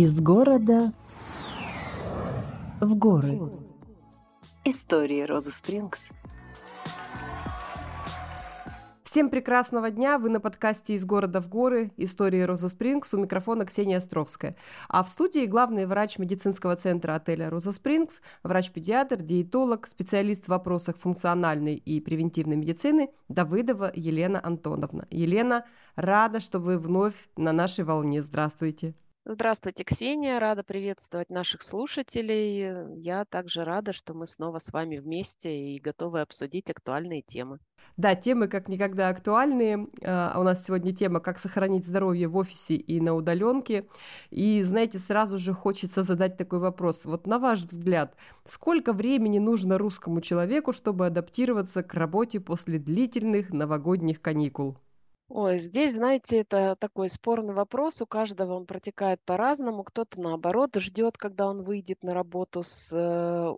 Из города в горы. Истории Розы Спрингс. Всем прекрасного дня! Вы на подкасте «Из города в горы. Истории Роза Спрингс». У микрофона Ксения Островская. А в студии главный врач медицинского центра отеля «Роза Спрингс», врач-педиатр, диетолог, специалист в вопросах функциональной и превентивной медицины Давыдова Елена Антоновна. Елена, рада, что вы вновь на нашей волне. Здравствуйте! Здравствуйте, Ксения. Рада приветствовать наших слушателей. Я также рада, что мы снова с вами вместе и готовы обсудить актуальные темы. Да, темы как никогда актуальные. А, у нас сегодня тема «Как сохранить здоровье в офисе и на удаленке». И, знаете, сразу же хочется задать такой вопрос. Вот на ваш взгляд, сколько времени нужно русскому человеку, чтобы адаптироваться к работе после длительных новогодних каникул? Ой, здесь, знаете, это такой спорный вопрос. У каждого он протекает по-разному. Кто-то, наоборот, ждет, когда он выйдет на работу с э,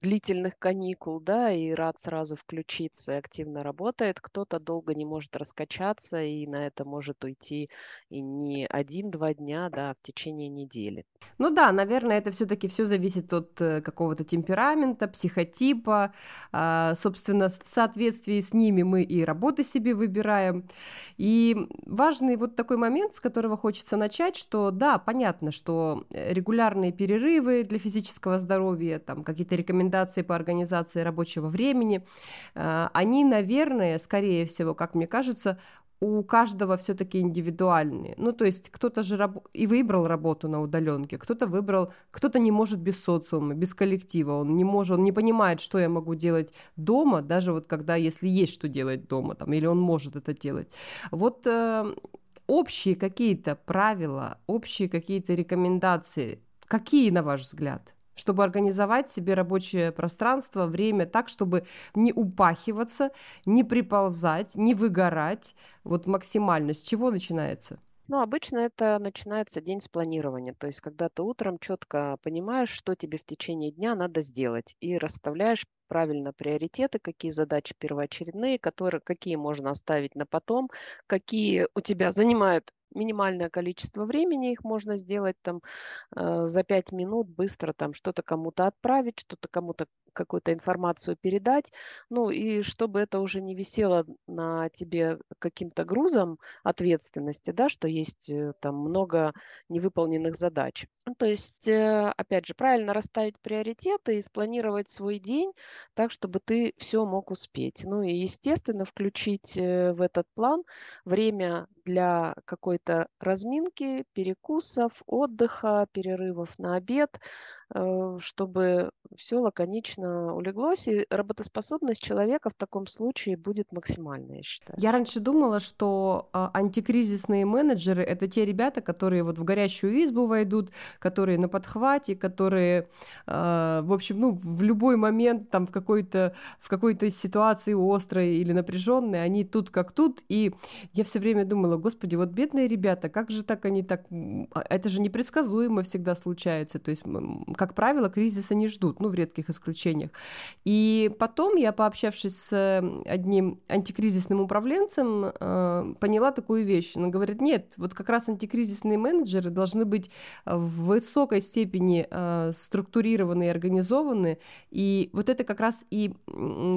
длительных каникул, да, и рад сразу включиться и активно работает. Кто-то долго не может раскачаться, и на это может уйти и не один-два дня, да, а в течение недели. Ну да, наверное, это все-таки все зависит от э, какого-то темперамента, психотипа. А, собственно, в соответствии с ними мы и работы себе выбираем. И важный вот такой момент, с которого хочется начать, что да, понятно, что э, регулярные перерывы для физического здоровья, там какие-то рекомендации рекомендации по организации рабочего времени, э, они, наверное, скорее всего, как мне кажется, у каждого все-таки индивидуальные. Ну, то есть кто-то же раб... и выбрал работу на удаленке, кто-то выбрал, кто-то не может без социума, без коллектива, он не может, он не понимает, что я могу делать дома, даже вот когда, если есть что делать дома, там, или он может это делать. Вот э, общие какие-то правила, общие какие-то рекомендации, какие, на ваш взгляд? Чтобы организовать себе рабочее пространство, время так, чтобы не упахиваться, не приползать, не выгорать. Вот максимально. С чего начинается? Ну, обычно это начинается день с планирования, то есть когда ты утром четко понимаешь, что тебе в течение дня надо сделать, и расставляешь правильно приоритеты, какие задачи первоочередные, которые, какие можно оставить на потом, какие у тебя занимают минимальное количество времени, их можно сделать там э, за пять минут быстро там что-то кому-то отправить, что-то кому-то какую-то информацию передать, ну и чтобы это уже не висело на тебе каким-то грузом ответственности, да, что есть э, там много невыполненных задач. Ну, то есть, э, опять же, правильно расставить приоритеты и спланировать свой день так, чтобы ты все мог успеть. Ну и, естественно, включить э, в этот план время для какой-то разминки, перекусов, отдыха, перерывов на обед, Э, чтобы все лаконично улеглось, и работоспособность человека в таком случае будет максимальная, я считаю. Я раньше думала, что а, антикризисные менеджеры — это те ребята, которые вот в горящую избу войдут, которые на подхвате, которые, а, в общем, ну, в любой момент там в какой-то в какой-то ситуации острой или напряженной, они тут как тут, и я все время думала, господи, вот бедные ребята, как же так они так, а, это же непредсказуемо всегда случается, то есть как правило, кризиса не ждут, ну, в редких исключениях. И потом я, пообщавшись с одним антикризисным управленцем, э, поняла такую вещь. Она говорит, нет, вот как раз антикризисные менеджеры должны быть в высокой степени э, структурированы и организованы, и вот это как раз и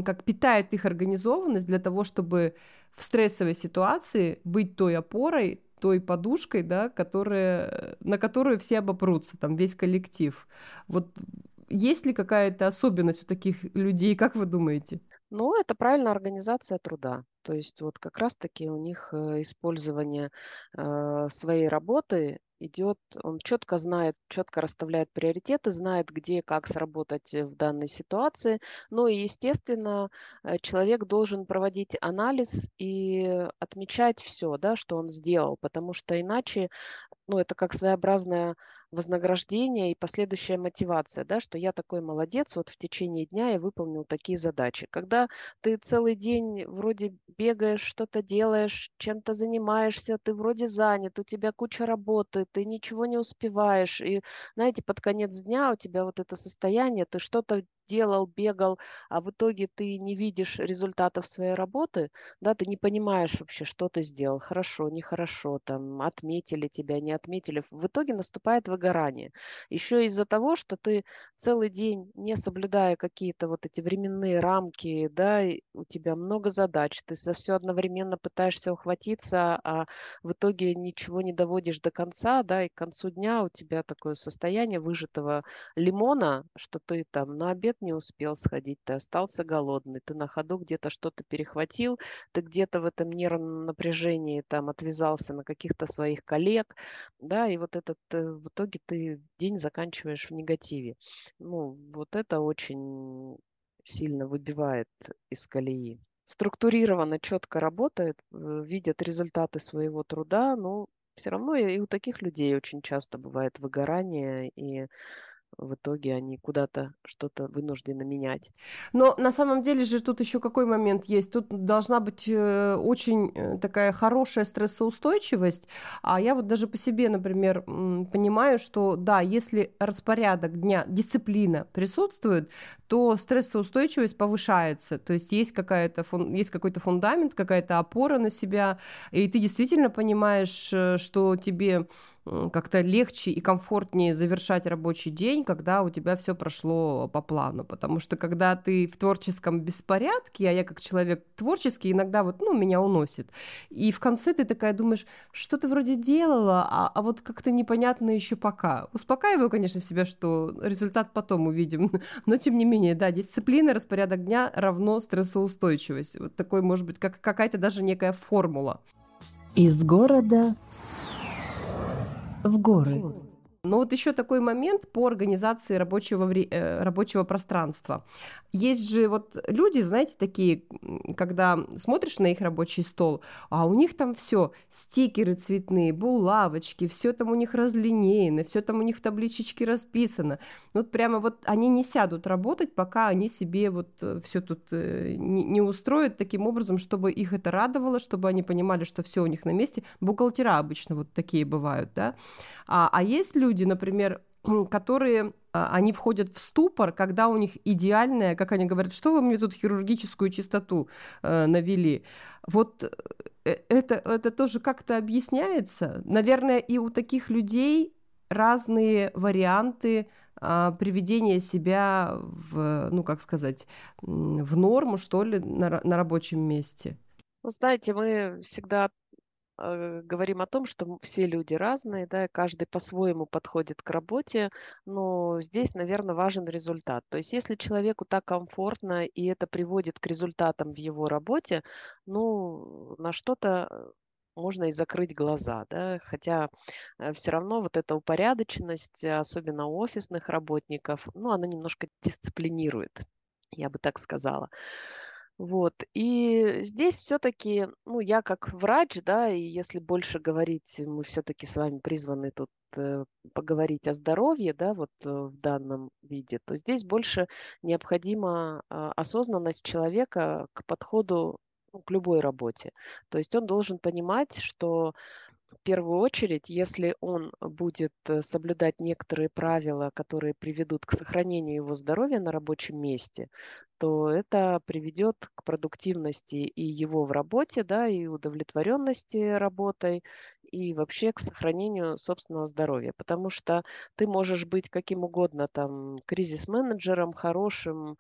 как питает их организованность для того, чтобы в стрессовой ситуации быть той опорой, той подушкой, да, которая, на которую все обопрутся, там весь коллектив. Вот есть ли какая-то особенность у таких людей, как вы думаете? Ну, это правильная организация труда. То есть вот как раз-таки у них э, использование э, своей работы идет, он четко знает, четко расставляет приоритеты, знает, где, как сработать в данной ситуации. Ну и, естественно, э, человек должен проводить анализ и отмечать все, да, что он сделал, потому что иначе, ну, это как своеобразная вознаграждение и последующая мотивация, да, что я такой молодец, вот в течение дня я выполнил такие задачи. Когда ты целый день вроде бегаешь, что-то делаешь, чем-то занимаешься, ты вроде занят, у тебя куча работы, ты ничего не успеваешь, и, знаете, под конец дня у тебя вот это состояние, ты что-то делал, бегал, а в итоге ты не видишь результатов своей работы, да, ты не понимаешь вообще, что ты сделал, хорошо, нехорошо, там, отметили тебя, не отметили, в итоге наступает выгорание. Еще из-за того, что ты целый день, не соблюдая какие-то вот эти временные рамки, да, у тебя много задач, ты за все одновременно пытаешься ухватиться, а в итоге ничего не доводишь до конца, да, и к концу дня у тебя такое состояние выжатого лимона, что ты там на обед не успел сходить, ты остался голодный, ты на ходу где-то что-то перехватил, ты где-то в этом нервном напряжении там отвязался на каких-то своих коллег, да, и вот этот, э, в итоге ты день заканчиваешь в негативе. Ну, вот это очень сильно выбивает из колеи. Структурированно, четко работает, э, видят результаты своего труда, но все равно и у таких людей очень часто бывает выгорание и в итоге они куда-то что-то вынуждены менять. Но на самом деле же тут еще какой момент есть? Тут должна быть э, очень э, такая хорошая стрессоустойчивость. А я вот даже по себе, например, понимаю, что да, если распорядок дня, дисциплина присутствует, то стрессоустойчивость повышается. То есть есть, какая-то, есть какой-то фундамент, какая-то опора на себя, и ты действительно понимаешь, э, что тебе как-то легче и комфортнее завершать рабочий день, когда у тебя все прошло по плану, потому что когда ты в творческом беспорядке, а я как человек творческий, иногда вот, ну, меня уносит, и в конце ты такая думаешь, что ты вроде делала, а, а вот как-то непонятно еще пока. Успокаиваю, конечно, себя, что результат потом увидим, но тем не менее, да, дисциплина, распорядок дня равно стрессоустойчивость. Вот такой, может быть, как какая-то даже некая формула. Из города в горы. Но вот еще такой момент по организации рабочего, вре- э, рабочего пространства. Есть же вот люди, знаете, такие, когда смотришь на их рабочий стол, а у них там все, стикеры цветные, булавочки, все там у них разлинеено, все там у них в табличечке расписано. Вот прямо вот они не сядут работать, пока они себе вот э, все тут э, не, не устроят таким образом, чтобы их это радовало, чтобы они понимали, что все у них на месте. Бухгалтера обычно вот такие бывают, да. А, а есть люди, люди, например, которые а, они входят в ступор, когда у них идеальная, как они говорят, что вы мне тут хирургическую чистоту э, навели. Вот э, это, это тоже как-то объясняется. Наверное, и у таких людей разные варианты э, приведения себя в, ну, как сказать, в норму, что ли, на, на рабочем месте. Ну, знаете, мы всегда говорим о том, что все люди разные, да, каждый по-своему подходит к работе, но здесь, наверное, важен результат. То есть если человеку так комфортно и это приводит к результатам в его работе, ну, на что-то э, можно и закрыть глаза, да, хотя э, все равно вот эта упорядоченность, особенно у офисных работников, ну, она немножко дисциплинирует, я бы так сказала. Вот. И здесь все-таки, ну, я как врач, да, и если больше говорить, мы все-таки с вами призваны тут э, поговорить о здоровье, да, вот э, в данном виде, то здесь больше необходима э, осознанность человека к подходу ну, к любой работе. То есть он должен понимать, что первую очередь, если он будет э, соблюдать некоторые правила, которые приведут к сохранению его здоровья на рабочем месте, то это приведет к продуктивности и его в работе, да, и удовлетворенности работой, и вообще к сохранению собственного здоровья. Потому что ты можешь быть каким угодно там кризис-менеджером, хорошим,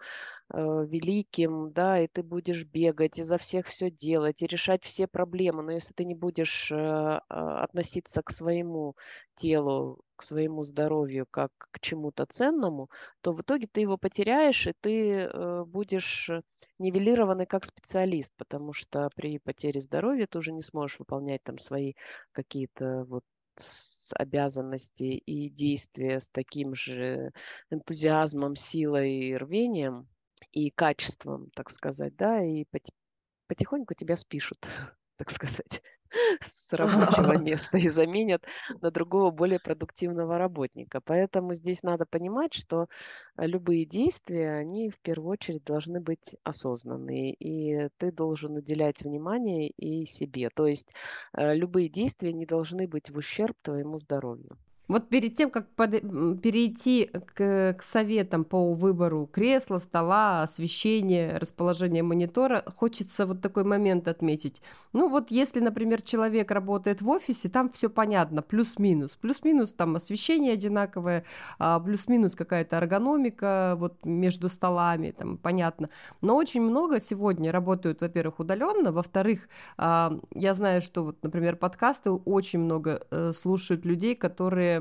э, великим, да, и ты будешь бегать, изо всех все делать и решать все проблемы. Но если ты не будешь э, а, относиться к своему телу, к своему здоровью как к чему-то ценному, то в итоге ты его потеряешь, и ты э, будешь нивелированный как специалист, потому что при потере здоровья ты уже не сможешь выполнять там свои какие-то вот обязанности и действия с таким же энтузиазмом, силой и рвением и качеством, так сказать, да, и потихоньку тебя спишут, так сказать с рабочего места и заменят на другого более продуктивного работника. Поэтому здесь надо понимать, что э, любые действия, они в первую очередь должны быть осознанные, и ты должен уделять внимание и себе. То есть э, любые действия не должны быть в ущерб твоему здоровью. Вот перед тем, как под... перейти к, к советам по выбору кресла, стола, освещения, расположения монитора, хочется вот такой момент отметить. Ну вот если, например, человек работает в офисе, там все понятно, плюс-минус. Плюс-минус там освещение одинаковое, а плюс-минус какая-то эргономика вот между столами, там понятно. Но очень много сегодня работают, во-первых, удаленно, во-вторых, а, я знаю, что вот, например, подкасты очень много э, слушают людей, которые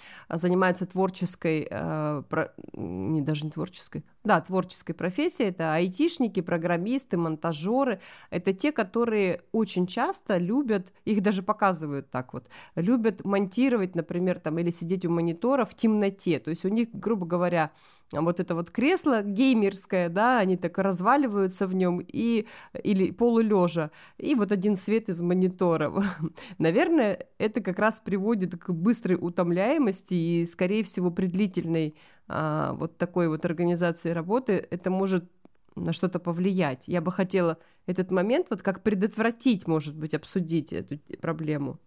занимаются творческой, э, про, не даже не творческой, да, творческой профессией, это айтишники, программисты, монтажеры, это те, которые очень часто любят, их даже показывают так вот, любят монтировать, например, там, или сидеть у монитора в темноте, то есть у них, грубо говоря, вот это вот кресло геймерское, да, они так разваливаются в нем и или полулежа, и вот один свет из монитора. Наверное, это как раз приводит к быстрой утомляемости и, скорее всего, при длительной а, вот такой вот организации работы это может на что-то повлиять. Я бы хотела этот момент вот как предотвратить, может быть, обсудить эту проблему.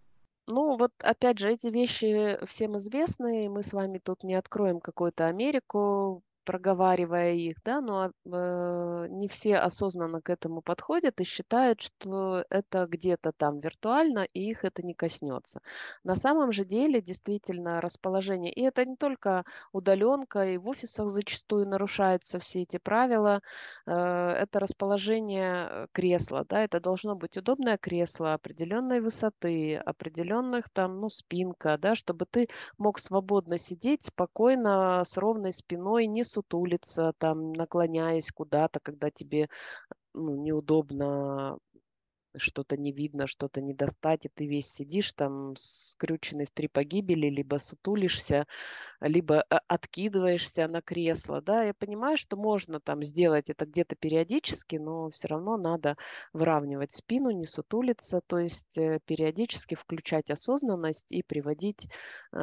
Ну, вот опять же, эти вещи всем известны, мы с вами тут не откроем какую-то Америку, проговаривая их, да, но э, не все осознанно к этому подходят и считают, что это где-то там виртуально, и их это не коснется. На самом же деле, действительно, расположение, и это не только удаленка, и в офисах зачастую нарушаются все эти правила, э, это расположение кресла, да, это должно быть удобное кресло определенной высоты, определенных там, ну, спинка, да, чтобы ты мог свободно сидеть спокойно, с ровной спиной, не сутулиться, там, наклоняясь куда-то, когда тебе ну, неудобно что-то не видно, что-то не достать, и ты весь сидишь там скрюченный в три погибели, либо сутулишься, либо э, откидываешься на кресло, да, я понимаю, что можно там сделать это где-то периодически, но все равно надо выравнивать спину, не сутулиться, то есть э, периодически включать осознанность и приводить э,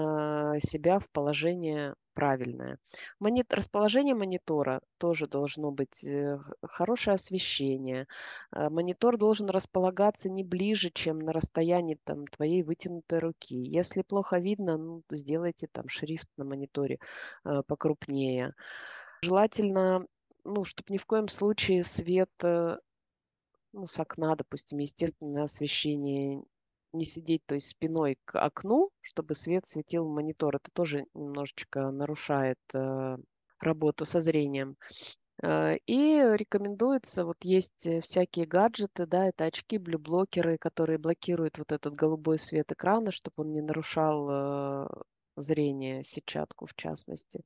себя в положение правильное. Монит... Расположение монитора тоже должно быть э, хорошее освещение. Э, монитор должен располагаться не ближе, чем на расстоянии там, твоей вытянутой руки. Если плохо видно, ну, сделайте там шрифт на мониторе э, покрупнее. Желательно, ну, чтобы ни в коем случае свет ну, с окна, допустим, естественное освещение не сидеть, то есть спиной к окну, чтобы свет светил в монитор. Это тоже немножечко нарушает э, работу со зрением. Э, и рекомендуется, вот есть э, всякие гаджеты, да, это очки, блюблокеры, которые блокируют вот этот голубой свет экрана, чтобы он не нарушал э, зрение, сетчатку в частности.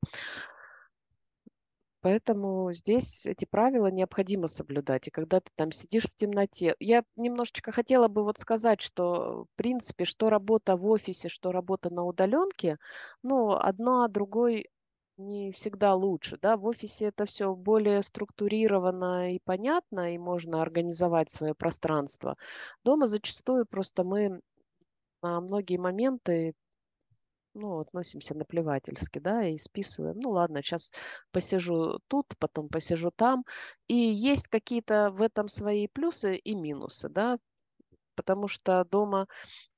Поэтому здесь эти правила необходимо соблюдать. И когда ты там сидишь в темноте, я немножечко хотела бы вот сказать, что в принципе, что работа в офисе, что работа на удаленке, ну, одно другой не всегда лучше, да, в офисе это все более структурировано и понятно, и можно организовать свое пространство. Дома зачастую просто мы на многие моменты ну, относимся наплевательски, да, и списываем. Ну, ладно, сейчас посижу тут, потом посижу там. И есть какие-то в этом свои плюсы и минусы, да, потому что дома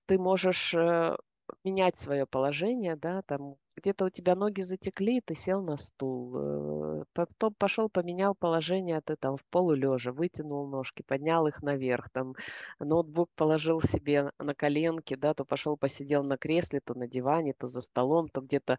ты можешь э, менять свое положение, да, там где-то у тебя ноги затекли, ты сел на стул, э, потом пошел, поменял положение, ты там в полулежа, вытянул ножки, поднял их наверх, там ноутбук положил себе на коленки, да, то пошел, посидел на кресле, то на диване, то за столом, то где-то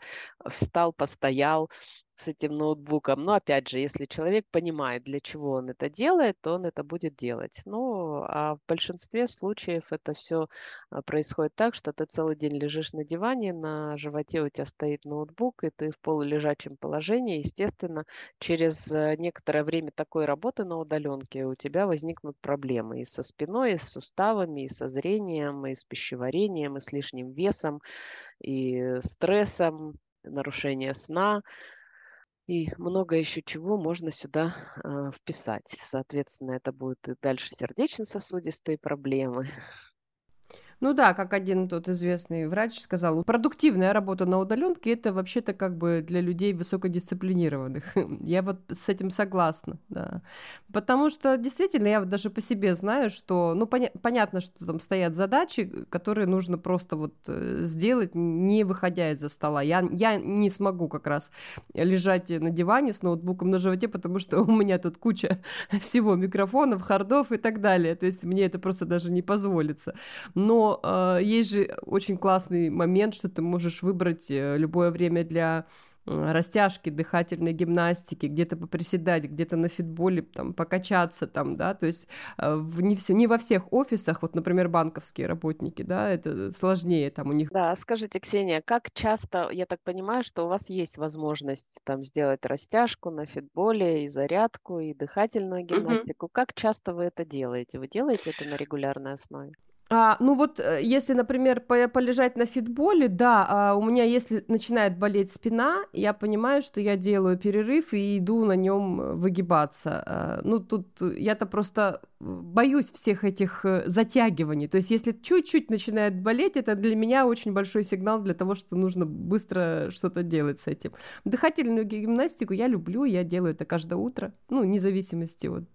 встал, постоял, с этим ноутбуком. Но опять же, если человек понимает, для чего он это делает, то он это будет делать. Ну, а в большинстве случаев это все а, происходит так, что ты целый день лежишь на диване, на животе у тебя стоит ноутбук, и ты в полулежачем положении. Естественно, через э, некоторое время такой работы на удаленке у тебя возникнут проблемы и со спиной, и с суставами, и со зрением, и с пищеварением, и с лишним весом, и стрессом, нарушение сна, и много еще чего можно сюда э, вписать. Соответственно, это будут и дальше сердечно-сосудистые проблемы. Ну да, как один тот известный врач сказал, продуктивная работа на удаленке это вообще-то как бы для людей высокодисциплинированных. Я вот с этим согласна, да. Потому что действительно я вот даже по себе знаю, что, ну поня- понятно, что там стоят задачи, которые нужно просто вот э, сделать, не выходя из-за стола. Я, я не смогу как раз лежать на диване с ноутбуком на животе, потому что у меня тут куча всего, микрофонов, хардов и так далее. То есть мне это просто даже не позволится. Но э, есть же очень классный момент, что ты можешь выбрать э, любое время для растяжки, дыхательной гимнастики, где-то поприседать, где-то на фитболе там покачаться там, да, то есть э, в, не, все, не во всех офисах, вот, например, банковские работники, да, это сложнее там у них. Да, скажите, Ксения, как часто, я так понимаю, что у вас есть возможность там сделать растяжку на фитболе и зарядку, и дыхательную гимнастику, mm-hmm. как часто вы это делаете? Вы делаете это на регулярной основе? А, ну вот, э, если, например, по полежать на фитболе, да, а у меня, если начинает болеть спина, я понимаю, что я делаю перерыв и иду на нем э, выгибаться. А, ну, тут я-то просто боюсь всех этих э, затягиваний. То есть, если чуть-чуть начинает болеть, это для меня очень большой сигнал для того, что нужно быстро что-то делать с этим. Дыхательную гимнастику я люблю, я делаю это каждое утро, ну, вне зависимости от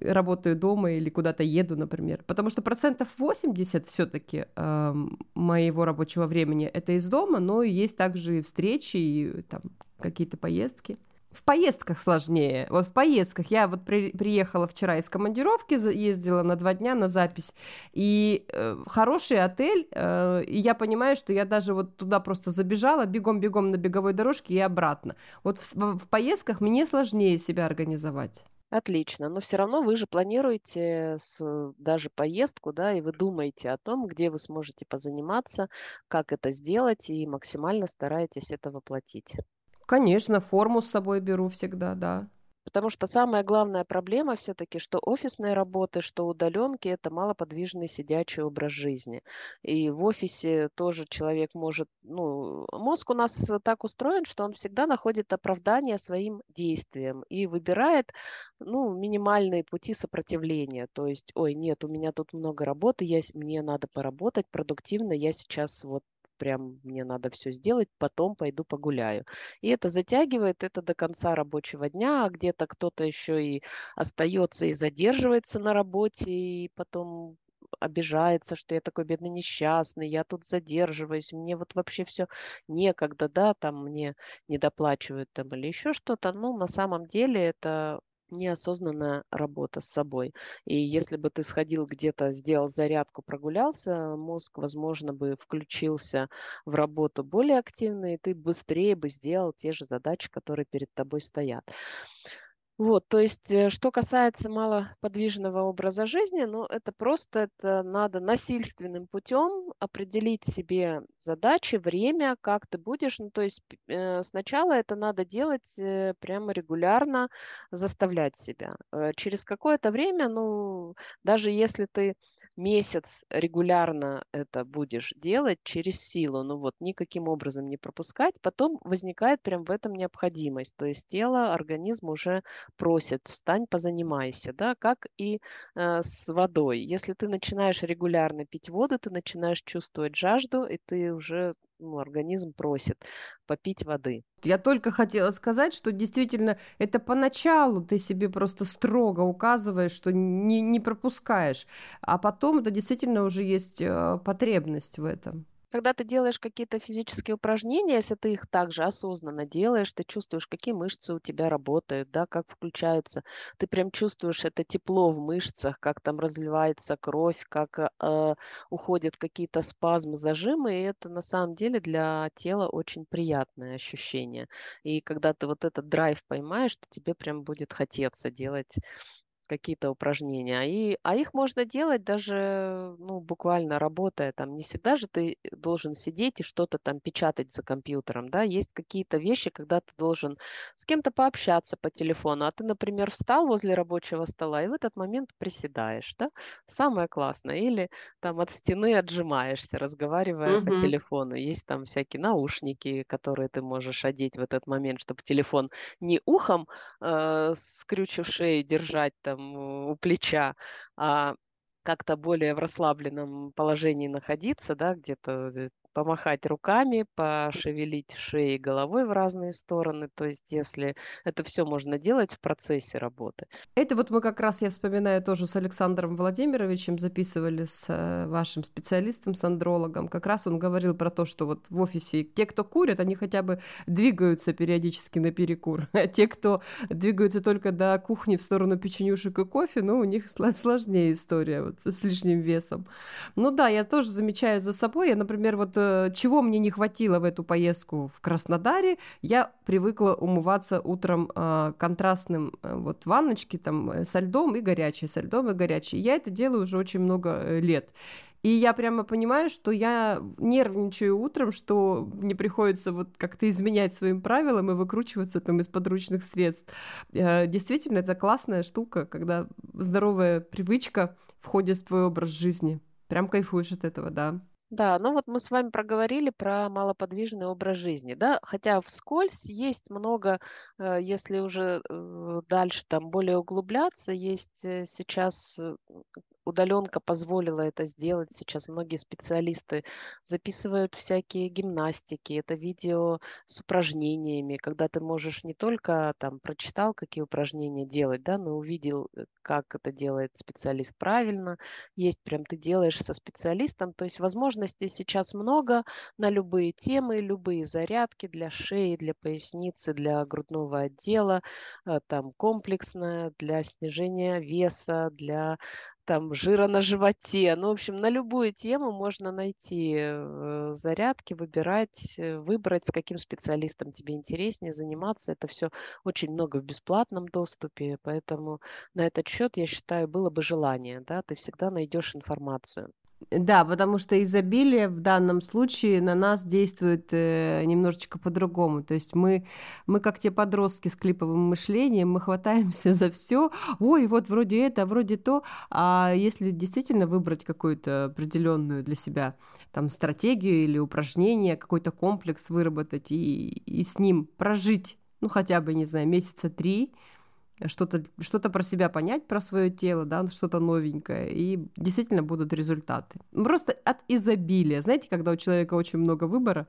работаю дома или куда-то еду, например. Потому что процентов 80 все-таки э, моего рабочего времени это из дома, но есть также и встречи, и там какие-то поездки. В поездках сложнее. Вот в поездках я вот при, приехала вчера из командировки, ездила на два дня на запись, и э, хороший отель, э, и я понимаю, что я даже вот туда просто забежала, бегом-бегом на беговой дорожке и обратно. Вот в, в поездках мне сложнее себя организовать. Отлично, но все равно вы же планируете с даже поездку, да, и вы думаете о том, где вы сможете позаниматься, как это сделать, и максимально стараетесь это воплотить. Конечно, форму с собой беру всегда, да. Потому что самая главная проблема все-таки, что офисные работы, что удаленки, это малоподвижный сидячий образ жизни. И в офисе тоже человек может, ну, мозг у нас так устроен, что он всегда находит оправдание своим действиям и выбирает, ну, минимальные пути сопротивления. То есть, ой, нет, у меня тут много работы, я, мне надо поработать продуктивно, я сейчас вот прям мне надо все сделать, потом пойду погуляю. И это затягивает это до конца рабочего дня, а где-то кто-то еще и остается и задерживается на работе, и потом обижается, что я такой бедный несчастный, я тут задерживаюсь, мне вот вообще все некогда, да, там мне не доплачивают там или еще что-то. Ну, на самом деле это неосознанная работа с собой. И если бы ты сходил где-то, сделал зарядку, прогулялся, мозг, возможно, бы включился в работу более активно, и ты быстрее бы сделал те же задачи, которые перед тобой стоят. Вот, то есть, э, что касается малоподвижного образа жизни, ну, это просто это надо насильственным путем определить себе задачи, время, как ты будешь. Ну, то есть, э, сначала это надо делать э, прямо регулярно, заставлять себя. Через какое-то время, ну, даже если ты месяц регулярно это будешь делать через силу, ну вот никаким образом не пропускать, потом возникает прям в этом необходимость. То есть тело, организм уже просит, встань, позанимайся, да, как и э, с водой. Если ты начинаешь регулярно пить воду, ты начинаешь чувствовать жажду, и ты уже ну, организм просит попить воды. Я только хотела сказать, что действительно это поначалу ты себе просто строго указываешь, что не, не пропускаешь, а потом это действительно уже есть э, потребность в этом. Когда ты делаешь какие-то физические упражнения, если ты их также осознанно делаешь, ты чувствуешь, какие мышцы у тебя работают, да, как включаются, ты прям чувствуешь это тепло в мышцах, как там разливается кровь, как э, уходят какие-то спазмы, зажимы, и это на самом деле для тела очень приятное ощущение. И когда ты вот этот драйв поймаешь, то тебе прям будет хотеться делать какие-то упражнения. И, а их можно делать даже, ну, буквально работая. Там не всегда же ты должен сидеть и что-то там печатать за компьютером, да. Есть какие-то вещи, когда ты должен с кем-то пообщаться по телефону, а ты, например, встал возле рабочего стола и в этот момент приседаешь, да. Самое классное. Или там от стены отжимаешься, разговаривая uh-huh. по телефону. Есть там всякие наушники, которые ты можешь одеть в этот момент, чтобы телефон не ухом э, скрючив шею держать там у плеча, а как-то более в расслабленном положении находиться, да, где-то э, помахать руками, пошевелить шеей головой в разные стороны. То есть, если это все можно делать в процессе работы. Это вот мы как раз, я вспоминаю, тоже с Александром Владимировичем записывали с э, вашим специалистом, с андрологом. Как раз он говорил про то, что вот в офисе те, кто курят, они хотя бы двигаются периодически на перекур. А те, кто двигаются только до кухни в сторону печенюшек и кофе, ну, у них сложнее история вот, с лишним весом. Ну да, я тоже замечаю за собой. Я, например, вот Э, чего мне не хватило в эту поездку в Краснодаре, я привыкла умываться утром э, контрастным э, вот ванночки там э, со льдом и горячей, со льдом и горячей. Я это делаю уже очень много э, лет. И я прямо понимаю, что я нервничаю утром, что мне приходится вот как-то изменять своим правилам и выкручиваться там из подручных средств. Действительно, это классная штука, когда здоровая привычка входит в твой образ жизни. Прям кайфуешь от этого, да. Да, ну вот мы с вами проговорили про малоподвижный образ жизни, да, хотя вскользь есть много, э, если уже э, дальше там более углубляться, есть э, сейчас удаленка позволила это сделать. Сейчас многие специалисты записывают всякие гимнастики, это видео с упражнениями, когда ты можешь не только там прочитал, какие упражнения делать, да, но увидел, э, как это делает специалист правильно. Есть прям ты делаешь со специалистом. То есть возможностей сейчас много на любые темы, любые зарядки для шеи, для поясницы, для грудного отдела, э, там комплексная, для снижения веса, для там жира на животе. Ну, в общем, на любую тему можно найти э, зарядки, выбирать, э, выбрать, с каким специалистом тебе интереснее заниматься. Это все очень много в бесплатном доступе, поэтому на этот счет, я считаю, было бы желание, да, ты всегда найдешь информацию. Да, потому что изобилие в данном случае на нас действует э, немножечко по-другому. То есть мы, мы как те подростки с клиповым мышлением, мы хватаемся за все. Ой, вот вроде это, вроде то. А если действительно выбрать какую-то определенную для себя там стратегию или упражнение, какой-то комплекс выработать и, и с ним прожить, ну хотя бы, не знаю, месяца три, что-то что про себя понять, про свое тело, да, что-то новенькое, и действительно будут результаты. Просто от изобилия. Знаете, когда у человека очень много выбора,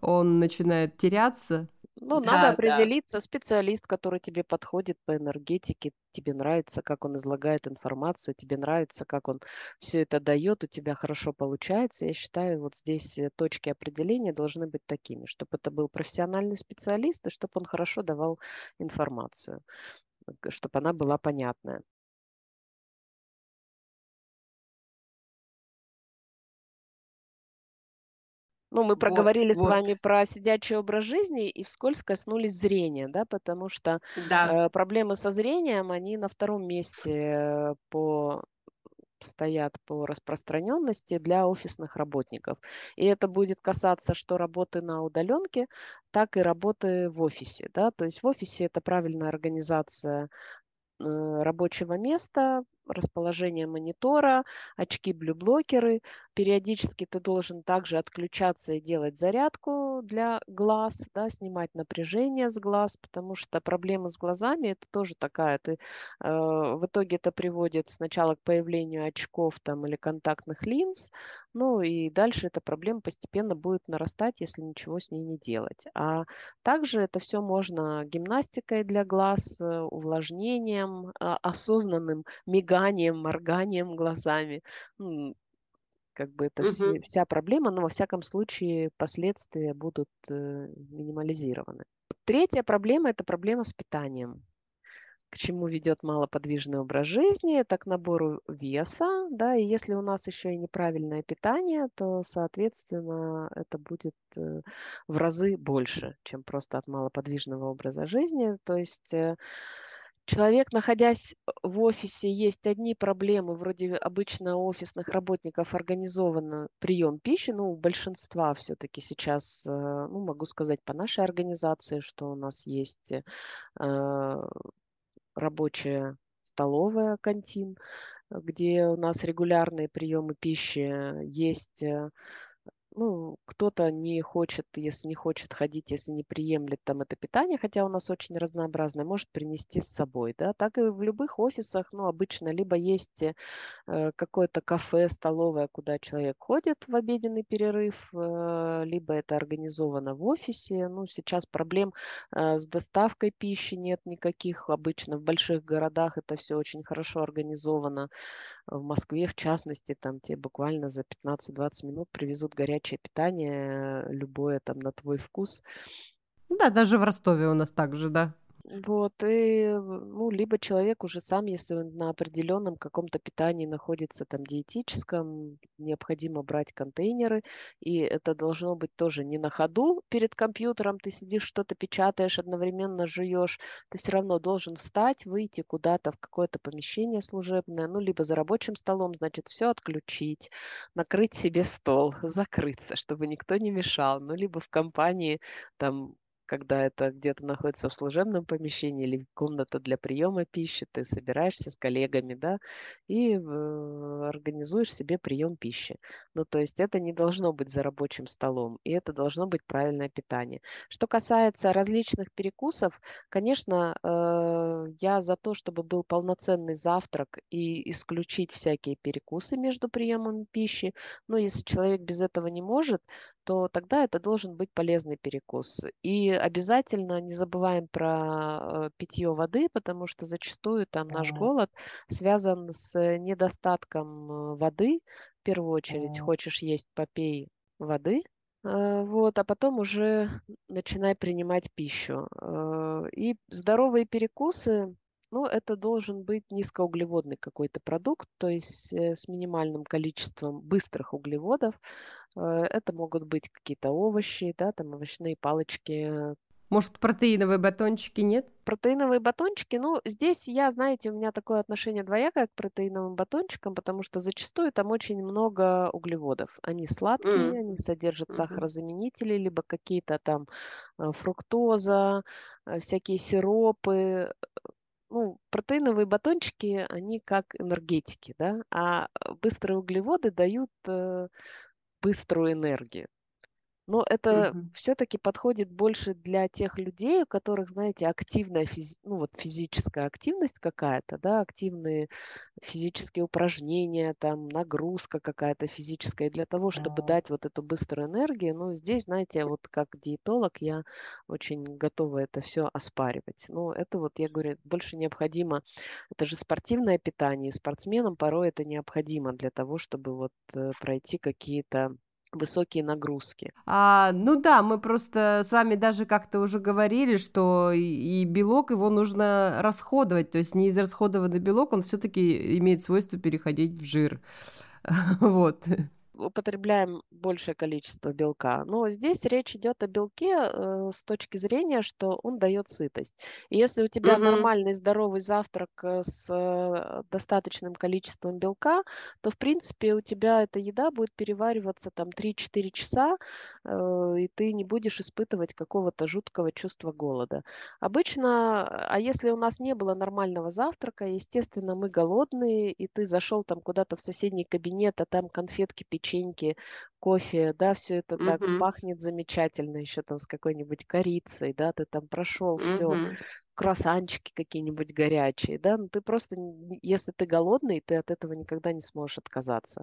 он начинает теряться. Ну, да, надо определиться, да. специалист, который тебе подходит по энергетике, тебе нравится, как он излагает информацию, тебе нравится, как он все это дает, у тебя хорошо получается. Я считаю, вот здесь э, точки определения должны быть такими, чтобы это был профессиональный специалист и чтобы он хорошо давал информацию чтобы она была понятная. Ну, мы проговорили вот, с вот. вами про сидячий образ жизни и вскользь коснулись зрения, да, потому что да. э, проблемы со зрением, они на втором месте э, по стоят по распространенности для офисных работников. И это будет касаться что работы на удаленке, так и работы в офисе. Да? То есть в офисе это правильная организация Э, рабочего места, расположение монитора, очки блюблокеры. Периодически ты должен также отключаться и делать зарядку для глаз, да, снимать напряжение с глаз, потому что проблемы с глазами это тоже такая. Ты, э, в итоге это приводит сначала к появлению очков там, или контактных линз, ну и дальше эта проблема постепенно будет нарастать, если ничего с ней не делать. А также это все можно гимнастикой для глаз, э, увлажнением, а, осознанным миганием, морганием глазами. Как бы это угу. все, вся проблема, но во всяком случае последствия будут э, минимализированы. Третья проблема – это проблема с питанием к чему ведет малоподвижный образ жизни, это к набору веса, да, и если у нас еще и неправильное питание, то, соответственно, это будет э, в разы больше, чем просто от малоподвижного образа жизни, то есть э, Человек, находясь в офисе, есть одни проблемы, вроде обычно офисных работников организован прием пищи, ну, у большинства все-таки сейчас, э, ну, могу сказать по нашей организации, что у нас есть рабочая столовая, кантин, где у нас регулярные приемы пищи, есть э, ну, кто-то не хочет, если не хочет ходить, если не приемлет там это питание, хотя у нас очень разнообразное, может принести с собой, да, так и в любых офисах, ну, обычно либо есть э, какое-то кафе, столовое, куда человек ходит в обеденный перерыв, э, либо это организовано в офисе, ну, сейчас проблем э, с доставкой пищи нет никаких, обычно в больших городах это все очень хорошо организовано, в Москве, в частности, там тебе буквально за 15-20 минут привезут горячее питание, любое там на твой вкус. Да, даже в Ростове у нас так же, да. Вот, и, ну, либо человек уже сам, если он на определенном каком-то питании находится, там, диетическом, необходимо брать контейнеры, и это должно быть тоже не на ходу перед компьютером, ты сидишь, что-то печатаешь, одновременно жуешь, ты все равно должен встать, выйти куда-то в какое-то помещение служебное, ну, либо за рабочим столом, значит, все отключить, накрыть себе стол, закрыться, чтобы никто не мешал, ну, либо в компании, там, когда это где-то находится в служебном помещении или комната для приема пищи, ты собираешься с коллегами, да, и э, организуешь себе прием пищи. Ну, то есть это не должно быть за рабочим столом, и это должно быть правильное питание. Что касается различных перекусов, конечно, э, я за то, чтобы был полноценный завтрак и исключить всякие перекусы между приемом пищи. Но если человек без этого не может, то тогда это должен быть полезный перекус. И обязательно не забываем про э, питье воды, потому что зачастую там наш голод связан с недостатком э, воды. В первую очередь, хочешь есть, попей воды, э, вот, а потом уже начинай принимать пищу. И здоровые перекусы, ну, это должен быть низкоуглеводный какой-то продукт, то есть с минимальным количеством быстрых углеводов. Это могут быть какие-то овощи, да, там овощные палочки, может, протеиновые батончики нет? Протеиновые батончики, ну, здесь я, знаете, у меня такое отношение двоякое к протеиновым батончикам, потому что зачастую там очень много углеводов. Они сладкие, mm. они содержат mm-hmm. сахарозаменители, либо какие-то там э, фруктоза, э, всякие сиропы. Ну, протеиновые батончики, они как энергетики, да, а быстрые углеводы дают э, быструю энергию. Но это Мгм. все-таки подходит больше для тех людей, у которых, знаете, активная физи- ну, вот физическая активность какая-то, да, активные физические упражнения, там нагрузка какая-то физическая. Для того, чтобы дать вот эту быструю энергию, ну, здесь, знаете, вот как диетолог я очень готова это все оспаривать. Но это вот, я говорю, больше необходимо, это же спортивное питание, спортсменам порой это необходимо для того, чтобы вот э, пройти какие-то высокие нагрузки. А, ну да, мы просто с вами даже как-то уже говорили, что и, и белок его нужно расходовать, то есть неизрасходованный белок, он все-таки имеет свойство переходить в жир. Вот употребляем большее количество белка. Но здесь речь идет о белке э, с точки зрения, что он дает сытость. И если у тебя угу. нормальный здоровый завтрак э, с э, достаточным количеством белка, то в принципе у тебя эта еда будет перевариваться там 3-4 часа, э, и ты не будешь испытывать какого-то жуткого чувства голода. Обычно, а если у нас не было нормального завтрака, естественно, мы голодные, и ты зашел там куда-то в соседний кабинет, а там конфетки, печеньки, кофе, да, все это так пахнет замечательно, еще там с какой-нибудь корицей, да, ты там прошел, все, круассанчики какие-нибудь горячие, да, ну ты просто, если ты голодный, ты от этого никогда не сможешь отказаться.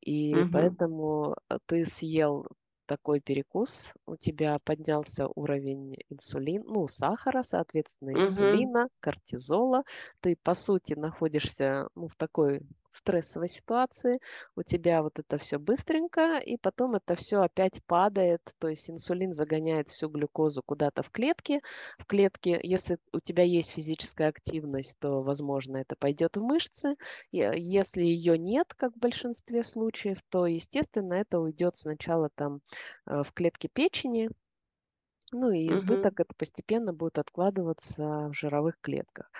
И поэтому э, ты съел такой перекус, у тебя поднялся уровень инсулина, ну, сахара, соответственно, инсулина, кортизола. Ты, по сути, находишься ну, в такой стрессовой ситуации, у тебя вот это все быстренько, и потом это все опять падает, то есть инсулин загоняет всю глюкозу куда-то в клетки. В клетке, если у тебя есть физическая активность, то, возможно, это пойдет в мышцы. Если ее нет, как в большинстве случаев, то, естественно, это уйдет сначала там э, в клетки печени, ну и избыток Мгм. это постепенно будет откладываться в жировых клетках.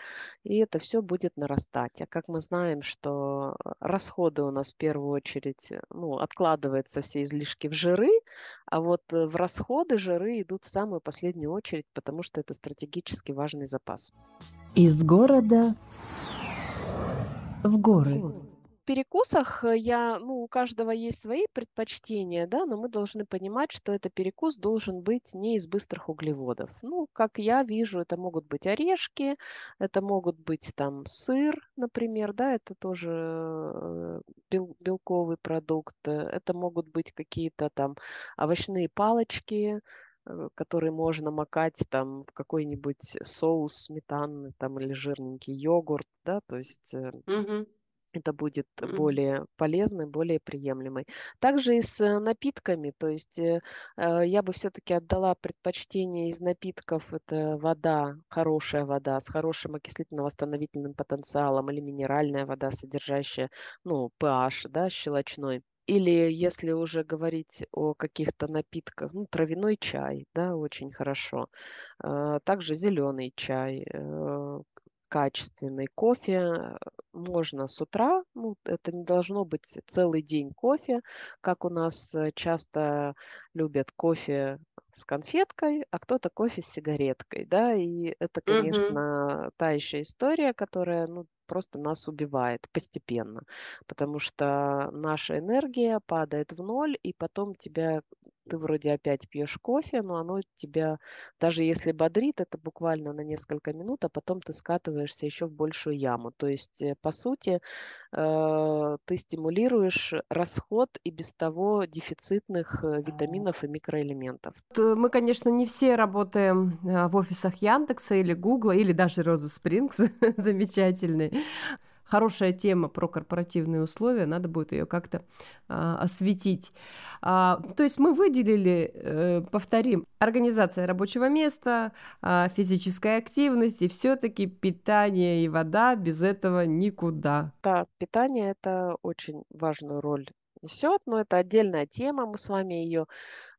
И это все будет нарастать. А как мы знаем, что э, расходы у нас в первую очередь, э, ну, откладываются все излишки в жиры, а вот э, в расходы жиры идут в самую последнюю очередь, потому что это стратегически важный запас. Из города в горы. Перекусах э, я, ну, у каждого есть свои предпочтения, да, но мы должны понимать, что это перекус должен быть не из быстрых углеводов. Ну, как я вижу, это могут быть орешки, это могут быть там сыр, например, да, это тоже э, бел, белковый продукт, это могут быть какие-то там овощные палочки, э, которые можно макать там в какой-нибудь соус сметанный там или жирненький йогурт, да, то есть Мгм. Это будет более полезный, более приемлемый. Также и с э, напитками, то есть э, э, я бы все-таки отдала предпочтение из напитков, это вода, хорошая вода с хорошим окислительно-восстановительным потенциалом или минеральная вода, содержащая, ну, pH, да, щелочной. Или если уже говорить о каких-то напитках, ну, травяной чай, да, очень хорошо. Также зеленый чай, качественный кофе можно с утра, ну, это не должно быть целый день кофе, как у нас э, часто любят кофе с конфеткой, а кто-то кофе с сигареткой, да, и это, конечно, та еще история, которая, ну, просто нас убивает постепенно, потому что наша энергия падает в ноль, и потом тебя ты вроде опять пьешь кофе, но оно тебя, даже если бодрит, это буквально на несколько минут, а потом ты скатываешься еще в большую яму. То есть, э, по сути, э, ты стимулируешь расход и без того дефицитных э, витаминов и микроэлементов. Мы, конечно, не все работаем в офисах Яндекса или Гугла, или даже Роза Спрингс, замечательный. Хорошая тема про корпоративные условия, надо будет ее как-то а, осветить. А, то есть мы выделили, э, повторим, организация рабочего места, а, физическая активность и все-таки питание и вода без этого никуда. Да, питание это очень важную роль несет, но это отдельная тема, мы с вами ее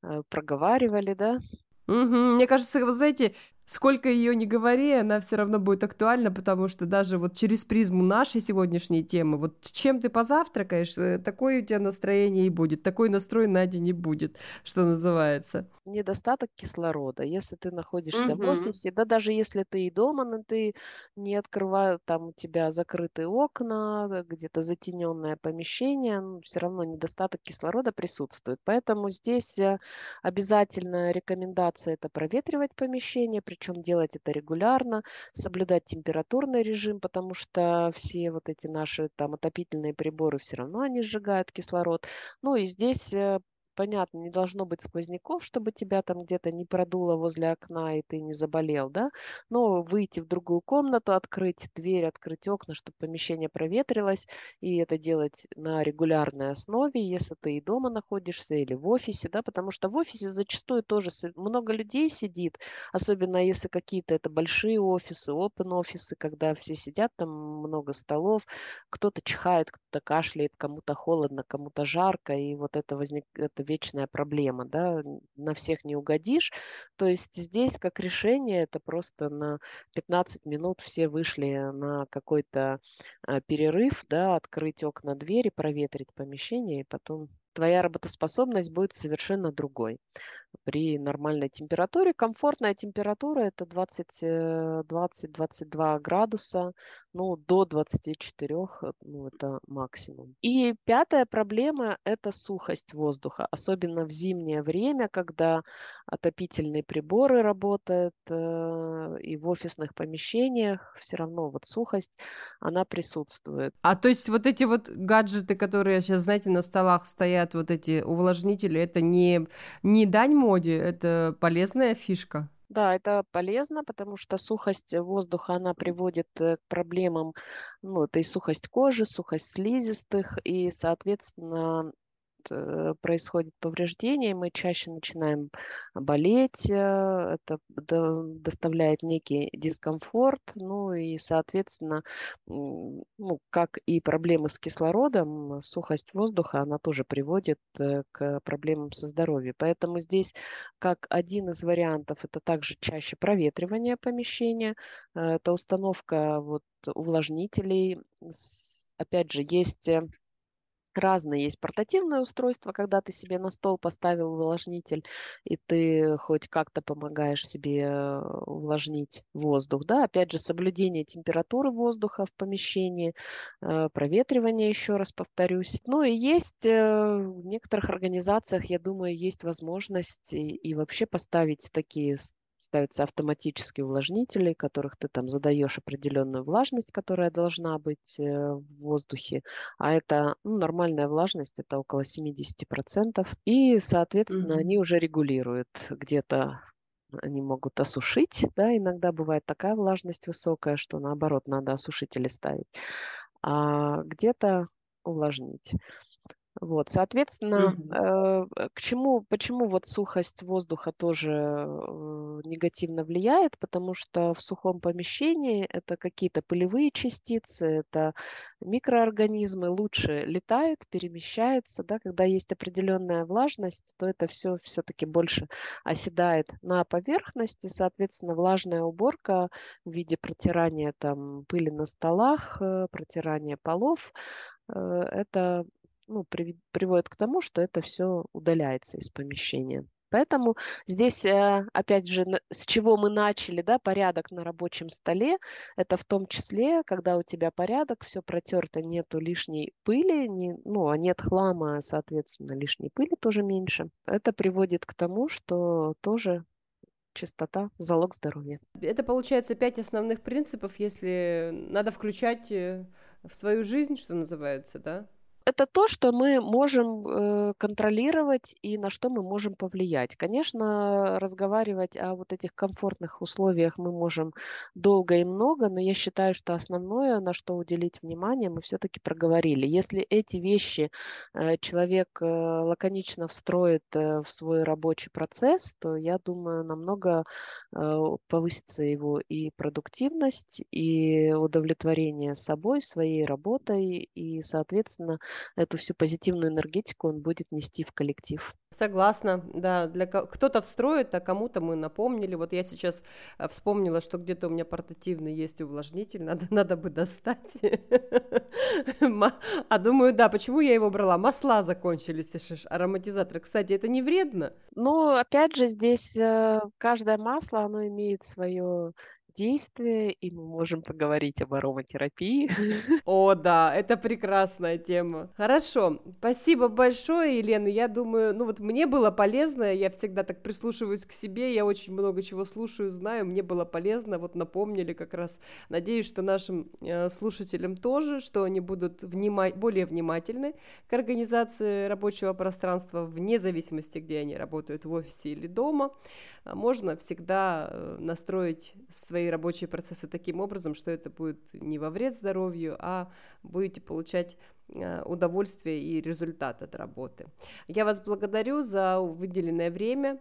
э, проговаривали, да, Мгм. Мне кажется, вот знаете, сколько ее не говори, она все равно будет актуальна, потому что даже вот через призму нашей сегодняшней темы, вот чем ты позавтракаешь, э, такое у тебя настроение и будет, такой настрой на день и будет, что называется. недостаток кислорода. Если ты находишься в Мгм. офисе, да даже если ты и дома, но ты не открываю, там у тебя закрытые окна, э, где-то затененное помещение, все равно недостаток кислорода присутствует. Поэтому здесь э, обязательная рекомендация это проветривать помещение, причем делать это регулярно, соблюдать температурный режим, потому что все вот эти наши там отопительные приборы все равно они сжигают кислород. Ну и здесь э, Понятно, не должно быть сквозняков, чтобы тебя там где-то не продуло возле окна и ты не заболел, да, но выйти в другую комнату, открыть дверь, открыть окна, чтобы помещение проветрилось, и это делать на регулярной основе, если ты и дома находишься, или в офисе, да, потому что в офисе зачастую тоже много людей сидит, особенно если какие-то это большие офисы, open офисы, когда все сидят, там много столов, кто-то чихает, кто-то кашляет, кому-то холодно, кому-то жарко, и вот это возник, это вечная проблема, да, на всех не угодишь. То есть здесь как решение это просто на 15 минут все вышли на какой-то а, перерыв, да, открыть окна, двери, проветрить помещение, и потом твоя работоспособность будет совершенно другой при нормальной температуре. Комфортная температура это 20-22 градуса, ну, до 24, э, ну, это максимум. И пятая проблема– это сухость воздуха, особенно в зимнее время, когда отопительные приборы работают, э, и в офисных помещениях все равно вот сухость, она присутствует. А то есть вот эти вот гаджеты, которые сейчас, знаете, на столах стоят, вот эти увлажнители, это не, не дань моде, это полезная фишка. Да, это полезно, потому что сухость воздуха, она приводит э, к проблемам, ну, это и сухость кожи, сухость слизистых, и, соответственно, происходит повреждение, мы чаще начинаем болеть, э, это до- доставляет некий дискомфорт, ну и, соответственно, ну, как и проблемы с кислородом, сухость воздуха, она тоже приводит э, к проблемам со здоровьем. Поэтому здесь как один из вариантов это также чаще проветривание помещения, э, это установка вот увлажнителей. Опять же, есть э, Разные есть портативные устройства, когда ты себе на стол поставил увлажнитель, и ты хоть как-то помогаешь себе э, увлажнить воздух. Да? Опять же, соблюдение температуры воздуха в помещении, э, проветривание, еще раз повторюсь. Ну и есть э, в некоторых организациях, я думаю, есть возможность и, и вообще поставить такие ставятся автоматические увлажнители, которых ты там задаешь определенную влажность, которая должна быть э, в воздухе, а это ну, нормальная влажность, это около 70%, и, соответственно, mm-hmm. они уже регулируют где-то они могут осушить, да, иногда бывает такая влажность высокая, что наоборот надо осушители ставить, а где-то увлажнить. Вот, соответственно, mm-hmm. э, к чему, почему вот сухость воздуха тоже э, негативно влияет? Потому что в сухом помещении это какие-то пылевые частицы, это микроорганизмы лучше летают, перемещаются, да, когда есть определенная влажность, то это все все-таки больше оседает на поверхности, соответственно, влажная уборка в виде протирания там пыли на столах, э, протирания полов, э, это ну, при, приводит к тому, что это все удаляется из помещения. Поэтому здесь, э, опять же, с чего мы начали, да, порядок на рабочем столе, это в том числе, когда у тебя порядок, все протерто, нету лишней пыли, не, ну, а нет хлама, соответственно, лишней пыли тоже меньше. Это приводит к тому, что тоже чистота – залог здоровья. Это получается пять основных принципов, если надо включать э, в свою жизнь, что называется, да? Это то, что мы можем э, контролировать и на что мы можем повлиять. Конечно, разговаривать о вот этих комфортных условиях мы можем долго и много, но я считаю, что основное, на что уделить внимание, мы все-таки проговорили. Если эти вещи э, человек э, лаконично встроит в свой рабочий процесс, то я думаю, намного повысится его и продуктивность, и удовлетворение собой, своей работой, и, соответственно, эту всю позитивную энергетику он будет нести в коллектив. Согласна, да. Для кто-то встроит, а кому-то мы напомнили. Вот я сейчас э, вспомнила, что где-то у меня портативный есть увлажнитель, надо, надо бы достать. А думаю, да, почему я его брала? Масла закончились, ароматизаторы. Кстати, это не вредно? Ну, опять же, здесь э, каждое масло, оно имеет свое действия, и мы можем поговорить об ароматерапии. О, да, это прекрасная тема. Хорошо, спасибо большое, Елена. Я думаю, ну вот мне было полезно, я всегда так прислушиваюсь к себе, я очень много чего слушаю, знаю, мне было полезно, вот напомнили как раз. Надеюсь, что нашим э, слушателям тоже, что они будут внима- более внимательны к организации рабочего пространства вне зависимости, где они работают, в офисе или дома. Можно всегда э, настроить свои свои рабочие процессы таким образом, что это будет не во вред здоровью, а будете получать э, удовольствие и результат от работы. Я вас благодарю за выделенное время.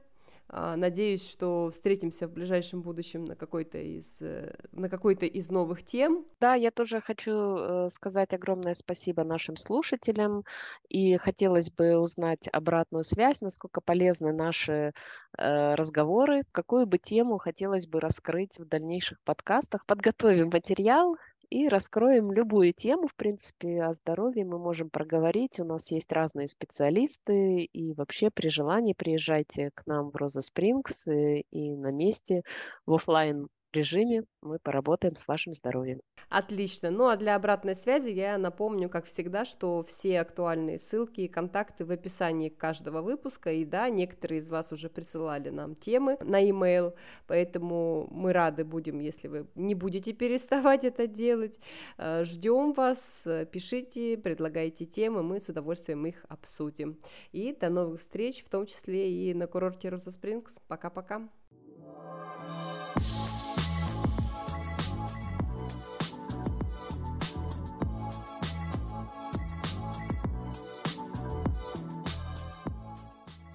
А, надеюсь, что встретимся в ближайшем будущем на какой-то из, э, на какой-то из новых тем. Да, я тоже хочу э, сказать огромное спасибо нашим слушателям. И хотелось бы узнать обратную связь, насколько полезны наши э, разговоры, какую бы тему хотелось бы раскрыть в дальнейших подкастах. Подготовим материал, и раскроем любую тему, в принципе, о здоровье мы можем проговорить. У нас есть разные специалисты, и вообще при желании приезжайте к нам в Роза Спрингс и, и на месте в офлайн режиме мы поработаем с вашим здоровьем. Отлично. Ну а для обратной связи я напомню, как всегда, что все актуальные ссылки и контакты в описании каждого выпуска. И да, некоторые из вас уже присылали нам темы на e-mail, поэтому мы рады будем, если вы не будете переставать это делать. Э, Ждем вас, пишите, предлагайте темы, мы с удовольствием их обсудим. И до новых встреч, в том числе и на курорте Роза Спрингс. Пока-пока.